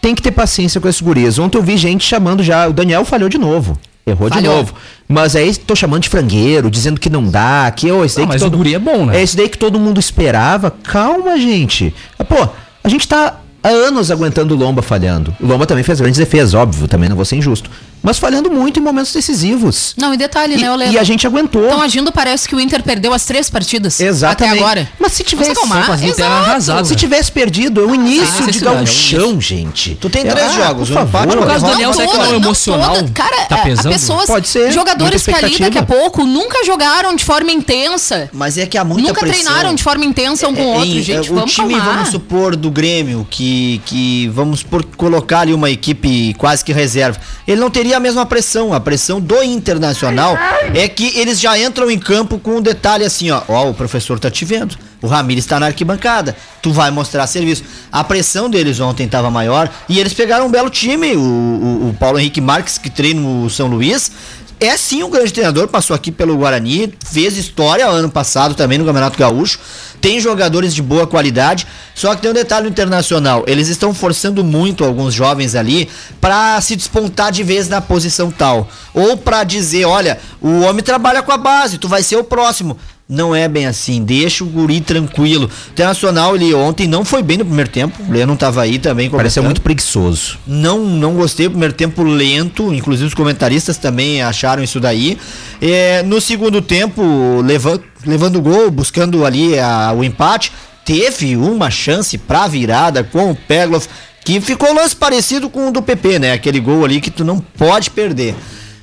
Tem que ter paciência com esses guris. Ontem eu vi gente chamando já. O Daniel falhou de novo. Errou de Falhou. novo. Mas aí tô chamando de frangueiro, dizendo que não dá, que ô, esse daí Não, que mas todo o guri é bom, né? É esse daí que todo mundo esperava. Calma, gente. Ah, Pô, a gente tá há anos aguentando o Lomba falhando. O Lomba também fez grandes defesas, óbvio, também não vou ser injusto. Mas falhando muito em momentos decisivos. Não, e detalhe, né, E, Olê? e a gente aguentou. Estão agindo, parece que o Inter perdeu as três partidas. Exatamente. Até agora. Mas se tivesse, Exato. arrasada. se tivesse perdido, é o início sem de necessidade, é um gente. Tu tem três jogos, por um empate, favor. do derrota. Daniel, será que não é o emocional? toda. Cara, tá é, pesando? pessoas, Pode ser, jogadores que ali daqui a pouco nunca jogaram de forma intensa. Mas é que há muita nunca pressão. treinaram de forma intensa um com o É, outro, em- gente. o vamos time, calmar. vamos supor, do Grêmio, que, que vamos por colocar ali uma equipe quase que reserva, ele não teria a mesma pressão. A pressão do Internacional é que eles já entram em campo com um detalhe assim, ó, ó, o professor tá te vendo. O Ramires tá na arquibancada. Tu vai mostrar serviço. A pressão deles ontem tava maior e eles pegaram um belo time. O, o- o Paulo Henrique Marques, que treina o São Luís, é sim um grande treinador, passou aqui pelo Guarani, fez história ano passado também no Campeonato Gaúcho. Tem jogadores de boa qualidade, só que tem um detalhe internacional. Eles estão forçando muito alguns jovens ali pra se despontar de vez na posição tal. Ou pra dizer, olha, o homem trabalha com a base, tu vai ser o próximo. Não é bem assim, deixa o guri tranquilo. O Internacional, ele ontem não foi bem no primeiro tempo. O Leno tava aí também. Pareceu muito preguiçoso. Não, não gostei. O primeiro tempo lento, inclusive os comentaristas também acharam isso daí. É, no segundo tempo, levando, levando o gol, buscando ali a- o empate, teve uma chance pra virada com o Pegloff, que ficou um lance parecido com o do PP, né? Aquele gol ali que tu não pode perder.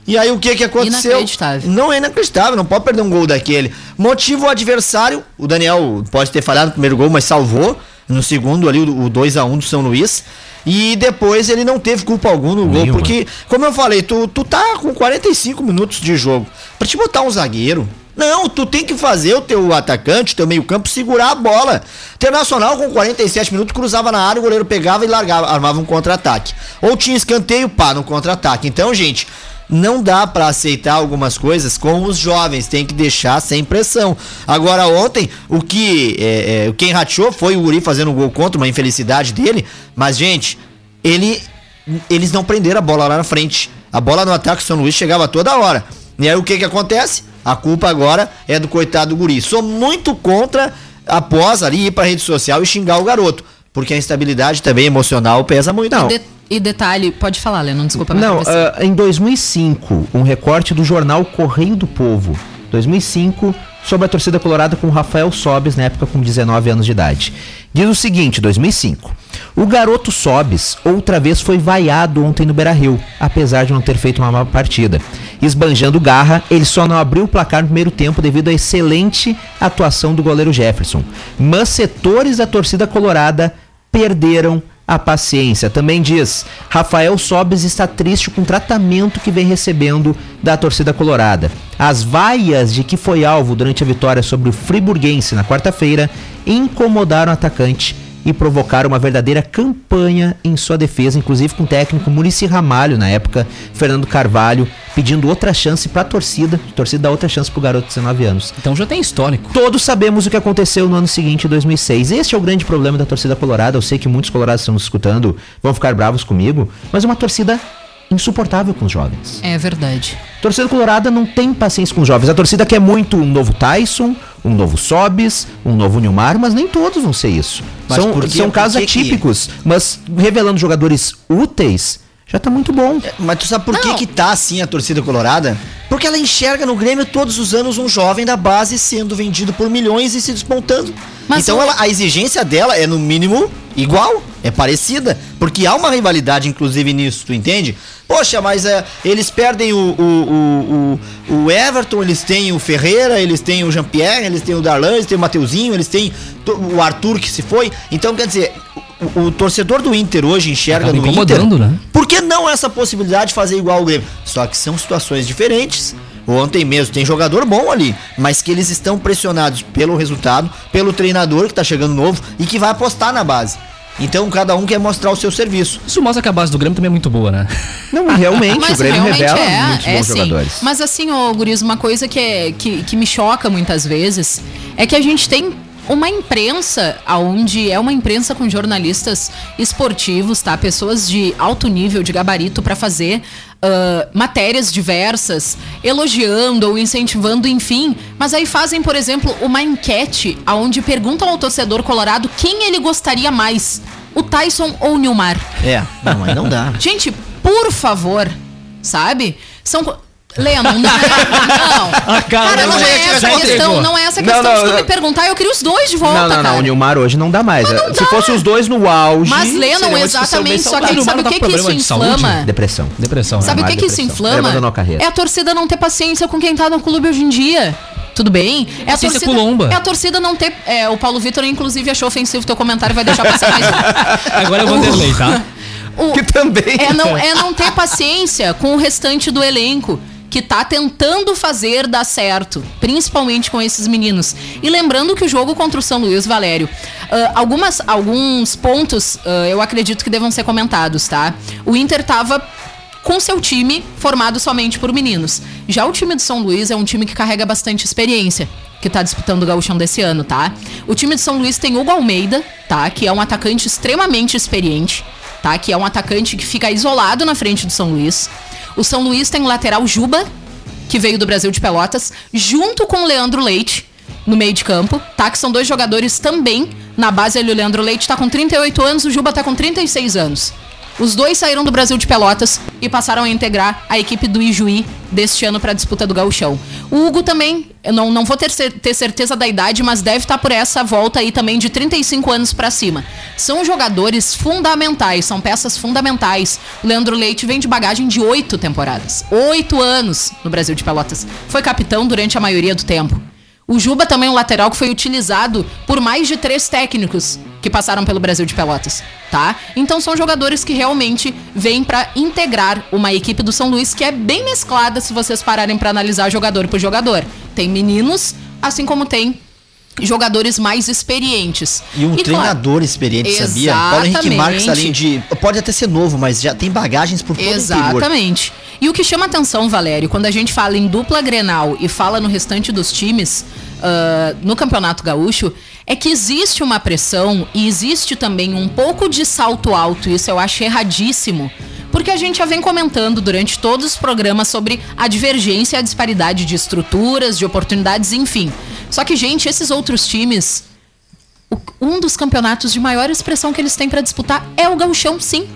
E aí o que que aconteceu? Inacreditável. Não é inacreditável, não pode perder um gol daquele. Motivo o adversário, o Daniel pode ter falhado no primeiro gol, mas salvou. No segundo ali, o 2x1 do São Luís. E depois ele não teve culpa alguma no gol, Nenhuma. porque, como eu falei, tu, tu tá com 45 minutos de jogo. Pra te botar um zagueiro. Não, tu tem que fazer o teu atacante, o teu meio-campo, segurar a bola. Internacional, com 47 minutos, cruzava na área, o goleiro pegava e largava, armava um contra-ataque. Ou tinha escanteio, pá, no contra-ataque. Então, gente, não dá pra aceitar algumas coisas com os jovens, tem que deixar sem pressão. Agora, ontem, o que é, é, quem rachou foi o Uri fazendo um gol contra, uma infelicidade dele, mas, gente, ele eles não prenderam a bola lá na frente. A bola no ataque do São Luís chegava toda hora. E aí o que que acontece? A culpa agora é do coitado do guri. Sou muito contra após ali ir pra rede social e xingar o garoto, porque a instabilidade também emocional pesa muito. Não. E, de- detalhe, pode falar, Lennon, desculpa. Não, ah, em 2005, um recorte do jornal Correio do Povo. 2005, sobre a torcida colorada com Rafael Sobes, na época com 19 anos de idade. Diz o seguinte, 2005. O garoto Sobes outra vez foi vaiado ontem no Beira-Rio, apesar de não ter feito uma má partida. Esbanjando garra, ele só não abriu o placar no primeiro tempo devido à excelente atuação do goleiro Jefferson. Mas setores da torcida colorada perderam a paciência. Também diz: Rafael Sobes está triste com o tratamento que vem recebendo da torcida colorada. As vaias de que foi alvo durante a vitória sobre o Friburguense na quarta-feira incomodaram o atacante e provocaram uma verdadeira campanha em sua defesa, inclusive com o técnico Murici Ramalho na época, Fernando Carvalho, pedindo outra chance para a torcida, a torcida dá outra chance pro garoto de 19 anos. Então já tem histórico. Todos sabemos o que aconteceu no ano seguinte, em 2006. Este é o grande problema da torcida colorada. Eu sei que muitos colorados estão nos escutando, vão ficar bravos comigo, mas é uma torcida insuportável com os jovens. É verdade. A torcida colorada não tem paciência com os jovens. A torcida quer muito um novo Tyson, um novo Sobis, um novo Nilmar, mas nem todos vão ser isso. Mas são são casos que que- atípicos, mas revelando jogadores úteis, já tá muito bom. Mas tu sabe por que que tá assim a torcida colorada? Porque ela enxerga no Grêmio todos os anos um jovem da base sendo vendido por milhões e se despontando. Mas então ela- a exigência dela é no mínimo igual, é parecida, porque há uma rivalidade inclusive nisso, tu entende? Poxa, mas é, eles perdem o, o, o, o, Everton, eles têm o Ferreira, eles têm o Jean-Pierre, eles têm o Darlan, eles têm o Mateuzinho, eles têm o Arthur que se foi. Então, quer dizer, o, o torcedor do Inter hoje enxerga Acaba no incomodando, Inter né? por que não essa possibilidade de fazer igual o Grêmio? Só que são situações diferentes. Ontem mesmo tem jogador bom ali, mas que eles estão pressionados pelo resultado, pelo treinador que tá chegando novo e que vai apostar na base. Então cada um quer mostrar o seu serviço. Isso mostra que a base do Grêmio também é muito boa, né? Não, realmente, o Mas Grêmio realmente revela é, muitos é bons sim. jogadores. Mas assim, ô Guris, uma coisa que, é, que, que me choca muitas vezes é que a gente tem uma imprensa onde é uma imprensa com jornalistas esportivos, tá? Pessoas de alto nível, de gabarito pra fazer ah, matérias diversas, elogiando ou incentivando, enfim. Mas aí fazem, por exemplo, uma enquete onde perguntam ao torcedor colorado quem ele gostaria mais, o Tyson ou o Nilmar. É, não, mas não dá. Gente, por favor, sabe? São. Leno, não é. Não. A cara cara, não Leno é já essa a questão. Não é essa a Não, questão não, de tu não. me perguntar. Eu queria os dois de volta, Não, não, cara. não, o Nilmar hoje não dá mais. não Se dá. fosse os dois no auge. Mas, discussão exatamente. Só que sabe o que, que isso de inflama? Depressão. Depressão, Sabe o que, que isso inflama? É a torcida não ter paciência com quem tá no clube hoje em dia. Tudo bem? É a torcida, com lomba. é a torcida não ter. É, o Paulo Vitor, inclusive, achou ofensivo teu comentário, vai deixar passar mais um. Agora é o Vanderlei, tá? O- Que também. É não, é não ter paciência com o restante do elenco. Que tá tentando fazer dar certo, principalmente com esses meninos. E lembrando que o jogo contra o São Luís, Valério, ah, algumas, alguns pontos ah, eu acredito que devam ser comentados, tá? O Inter tava com seu time formado somente por meninos. Já o time do São Luís é um time que carrega bastante experiência, que tá disputando o gauchão desse ano, tá? O time de São Luís tem Hugo Almeida, tá? Que é um atacante extremamente experiente, tá? Que é um atacante que fica isolado na frente do São Luís. O São Luís tem o lateral Juba, que veio do Brasil de Pelotas, junto com o Leandro Leite, no meio de campo, tá? Que são dois jogadores também. Na base ali o Leandro Leite tá com 38 anos, o Juba tá com 36 anos. Os dois saíram do Brasil de Pelotas e passaram a integrar a equipe do Ijuí deste ano para a disputa do Gauchão. O Hugo também, eu não, não vou ter, ter certeza da idade, mas deve estar por essa volta aí também de 35 anos para cima. São jogadores fundamentais, são peças fundamentais. O Leandro Leite vem de bagagem de oito temporadas. Oito anos no Brasil de Pelotas. Foi capitão durante a maioria do tempo. O Juba também é um lateral que foi utilizado por mais de três técnicos que passaram pelo Brasil de Pelotas, tá? Então são jogadores que realmente vêm pra integrar uma equipe do São Luís que é bem mesclada se vocês pararem pra analisar jogador por jogador. Tem meninos, assim como tem jogadores mais experientes. E um claro, treinador experiente, sabia? Paulo Henrique Marques, além de. Pode até ser novo, mas já tem bagagens por todo. Exatamente. E o que chama atenção, Valério, quando a gente fala em dupla Grenal e fala no restante dos times ah, no Campeonato Gaúcho, é que existe uma pressão e existe também um pouco de salto alto, isso eu acho erradíssimo. Porque a gente já vem comentando durante todos os programas sobre a divergência e a disparidade de estruturas, de oportunidades, enfim. Só que, gente, esses outros times, um dos campeonatos de maior expressão que eles têm pra disputar é o gauchão, sim.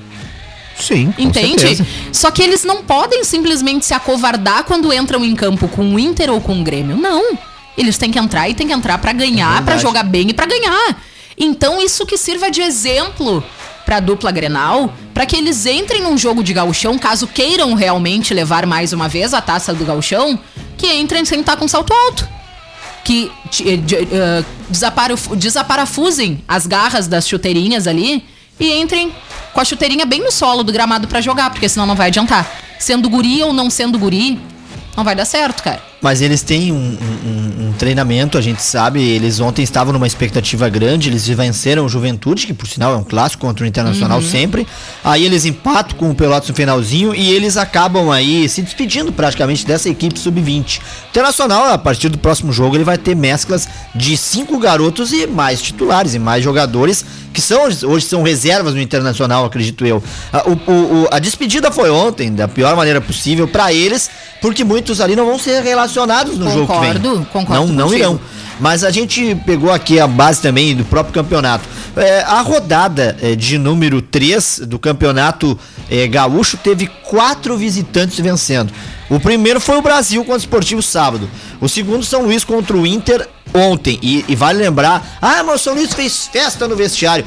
Sim, Entende? certeza. Só que eles não podem simplesmente se acovardar quando entram em campo com o Inter ou com o Grêmio. Não. Eles têm que entrar e têm que entrar pra ganhar, pra verdade. jogar bem e pra ganhar. Então isso que sirva de exemplo pra dupla Grenal, Pra que eles entrem num jogo de gauchão, caso queiram realmente levar mais uma vez a taça do gauchão, que entrem sem estar com salto alto. Que ti- de- eh, desaparaf- desaparafusem as garras das chuteirinhas ali e entrem com a chuteirinha bem no solo do gramado pra jogar, porque senão não vai adiantar. Sendo guri ou não sendo guri, não vai dar certo, cara. Mas eles têm um- um treinamento, a gente sabe. Eles ontem estavam numa expectativa grande. Eles venceram o Juventude, que por sinal é um clássico contra o Internacional sempre. Aí eles empatam com o Pelotas no finalzinho e eles acabam aí se despedindo praticamente dessa equipe sub-20. O Internacional, a partir do próximo jogo, ele vai ter mesclas de cinco garotos e mais titulares e mais jogadores que são hoje são reservas no Internacional, acredito eu. A, o- o- a despedida foi ontem, da pior maneira possível para eles, porque muitos ali não vão ser relacionados no jogo que vem. Concordo, concordo Não, não irão. Mas a gente pegou aqui a base também do próprio campeonato. É, a rodada é, de número 3 do campeonato é, gaúcho teve quatro visitantes vencendo. O primeiro foi o Brasil contra o Esportivo sábado. O segundo, São Luís contra o Inter ontem. E, e vale lembrar: ah, mas o São Luís fez festa no vestiário.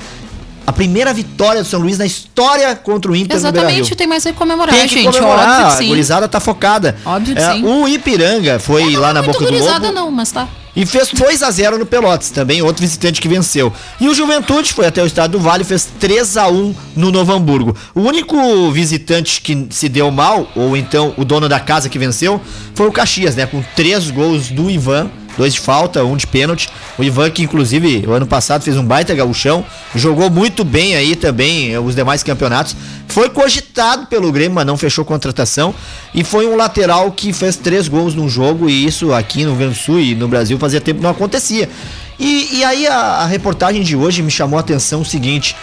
A primeira vitória do São Luís na história contra o Inter no Exatamente, tem mais aí que comemorar, Tem que gente. comemorar, Óbvio que a sim. gurizada tá focada. Óbvio que É, sim. O Ipiranga foi lá na Muito boca do gurizada lobo. não, mas tá. E fez 2 a 0 no Pelotas, também outro visitante que venceu. E o Juventude foi até o estado do Vale e fez 3 a 1 no Novo Hamburgo. O único visitante que se deu mal, ou então o dono da casa que venceu, foi o Caxias, né? Com três gols do Ivan, dois de falta, um de pênalti. O Ivan, que inclusive o ano passado fez um baita gauchão, jogou muito bem aí também eh, os demais campeonatos. Foi cogitado pelo Grêmio, mas não fechou contratação. E foi um lateral que fez três gols num jogo, e isso aqui no Rio Grande do Sul e no Brasil fazia tempo que não acontecia. E, e aí a, a reportagem de hoje me chamou a atenção o seguinte: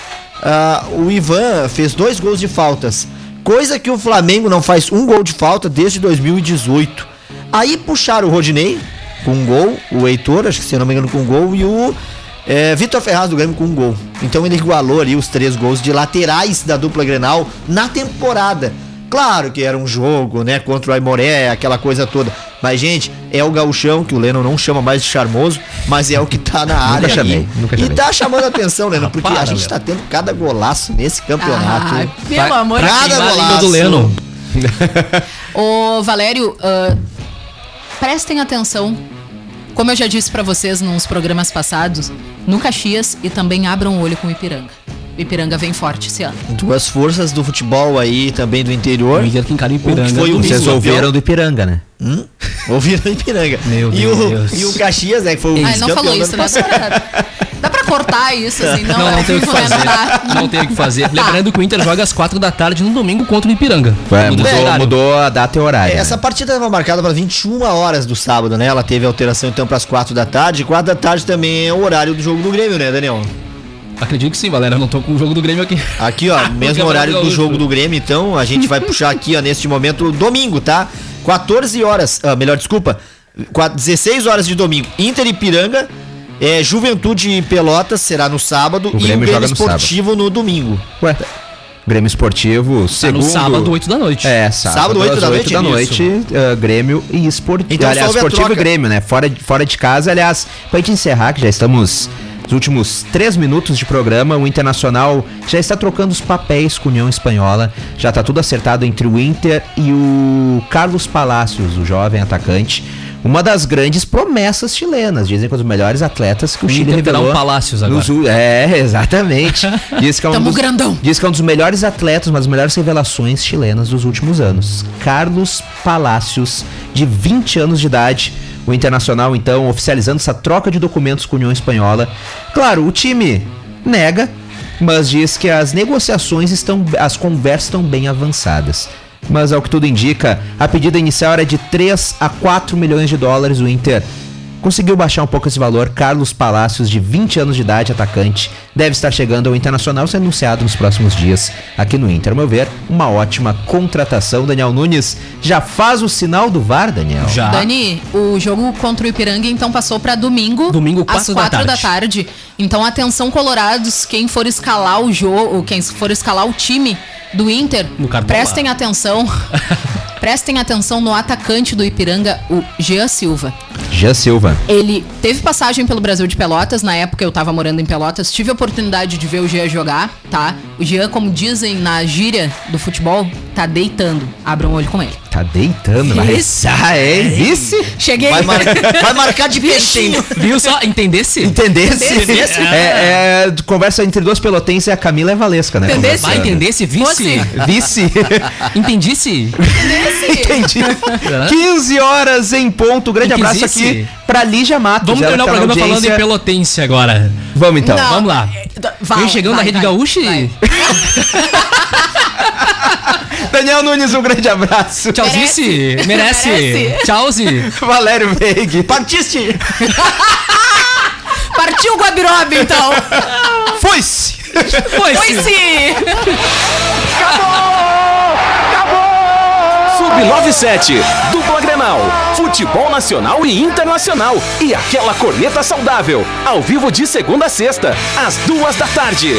ah, o Ivan fez dois gols de faltas, coisa que o Flamengo não faz um gol de falta desde 2018. Aí puxaram o Rodinei com um gol, o Heitor, acho que se eu não me engano, com um gol, e o é, Vitor Ferraz do Grêmio com um gol. Então ele igualou ali os três gols de laterais da dupla Grenal na temporada. Claro que era um jogo, né, contra o Aimoré, aquela coisa toda. Mas, gente, é o gauchão, que o Leno não chama mais de charmoso, mas é o que tá na área. chamei, aí. nunca E chamei. tá chamando a atenção, Leno, porque a para, gente Leno. tá tendo cada golaço nesse campeonato. Ai, pelo amor de pra Cada a golaço. do Leno. Ô, Valério, ah, prestem atenção. Como eu já disse pra vocês nos programas passados, no Caxias e também abram o olho com o Ipiranga. O Ipiranga vem forte esse ano. Duas forças do futebol aí, também do interior. O Inter que encara o Ipiranga. O que foi o. Vocês ouviram do Ipiranga, né? Hum? Ouviram Ipiranga. Meu e o, Deus. E o Caxias, né, que foi o Ai, não falou do isso, né? Cortar isso, assim, não, Não, é não tem o que né? fazer. Não tem o que fazer. Lembrando que o Inter joga às 4 da tarde no domingo contra o Ipiranga. É, Mudou mudou, a data e o horário. É, né? Essa partida estava marcada para 21 horas do sábado, né? Ela teve alteração então para as 4 da tarde. 4 da tarde também é o horário do jogo do Grêmio, né, Daniel? Acredito que sim, Valéria. Eu não tô com o jogo do Grêmio aqui. Aqui, ó, mesmo Campeonato horário do jogo do Grêmio, então a gente vai puxar aqui, ó, neste momento, domingo, tá? 14 horas, ah, melhor, desculpa, qua- 16 horas de domingo, Inter e Piranga, é, Juventude e Pelotas será no sábado O e o Grêmio joga no Esportivo no domingo. Ué, Grêmio Esportivo, Tá segundo... no sábado, 8 da noite. É, sábado, Sábado, oito às da oito noite? noite, eh, Grêmio e Esportivo. Então, aliás, Esportivo e. Grêmio, né? Fora, de- fora de casa, aliás, pra gente encerrar, que já estamos nos últimos três minutos de programa, o Internacional já está trocando os papéis com a União Espanhola. Já tá tudo acertado entre o Inter e o Carlos Palacios, o jovem atacante. Uma das grandes promessas chilenas, dizem que um dos melhores atletas que o, O Chile revelou. um Palácios nos u- É, exatamente. Diz que é um Tamo dos, grandão. Diz que é um dos melhores atletas, uma das melhores revelações chilenas dos últimos anos. Carlos Palácios, de 20 anos de idade. O Internacional, então, oficializando essa troca de documentos com a União Espanhola. Claro, o time nega, mas diz que as negociações estão. as conversas estão bem avançadas. Mas ao que tudo indica, a pedida inicial era de 3 a 4 milhões de dólares. O Inter Conseguiu baixar um pouco esse valor. Carlos Palácios, de 20 anos de idade, atacante, deve estar chegando ao Internacional, sendo anunciado nos próximos dias aqui no Inter. Ao meu ver, uma ótima contratação. Daniel Nunes já faz o sinal do VAR, Daniel? Já. Dani, o jogo contra o Ipiranga então passou pra domingo, Domingo, às quatro da quatro da tarde. tarde. Então atenção colorados, quem for escalar o jogo, quem for escalar o time do Inter, prestem atenção. prestem atenção no atacante do Ipiranga, o Jean Silva. Jean Silva. Ele teve passagem pelo Brasil de Pelotas, na época eu tava morando em Pelotas, tive a oportunidade de ver o Jean jogar, tá? O Jean, como dizem na gíria do futebol, tá deitando. Abram o olho com ele. Tá deitando, vai Isso. rezar, é? Vice? Cheguei. Vai, mar- vai marcar de peixinho. Viu só? Entendesse? Entendesse? Entendesse? É, é, conversa entre duas pelotenses e a Camila é Valesca, né? Entendesse? Vai Conversando. entendesse? Vice? Vice? Entendisse? Entendi. 15 horas em ponto. Grande abraço aqui pra Lígia Matos. Vamos terminar o tá programa falando em audiência. pelotense agora. Vamos então. Não. Vamos lá. Vai, Vem chegando vai, na Rede vai, Gaúcha e... Daniel Nunes, um grande abraço. Tchauzice. Merece. Merece. Tchauzi. Valério Veig. Partiste! Partiu o Guabirob, então. Foi-se. Foi Foi sim. Sub97, dupla Grenal, futebol nacional e internacional e aquela corneta saudável, ao vivo de segunda a sexta, às duas da tarde.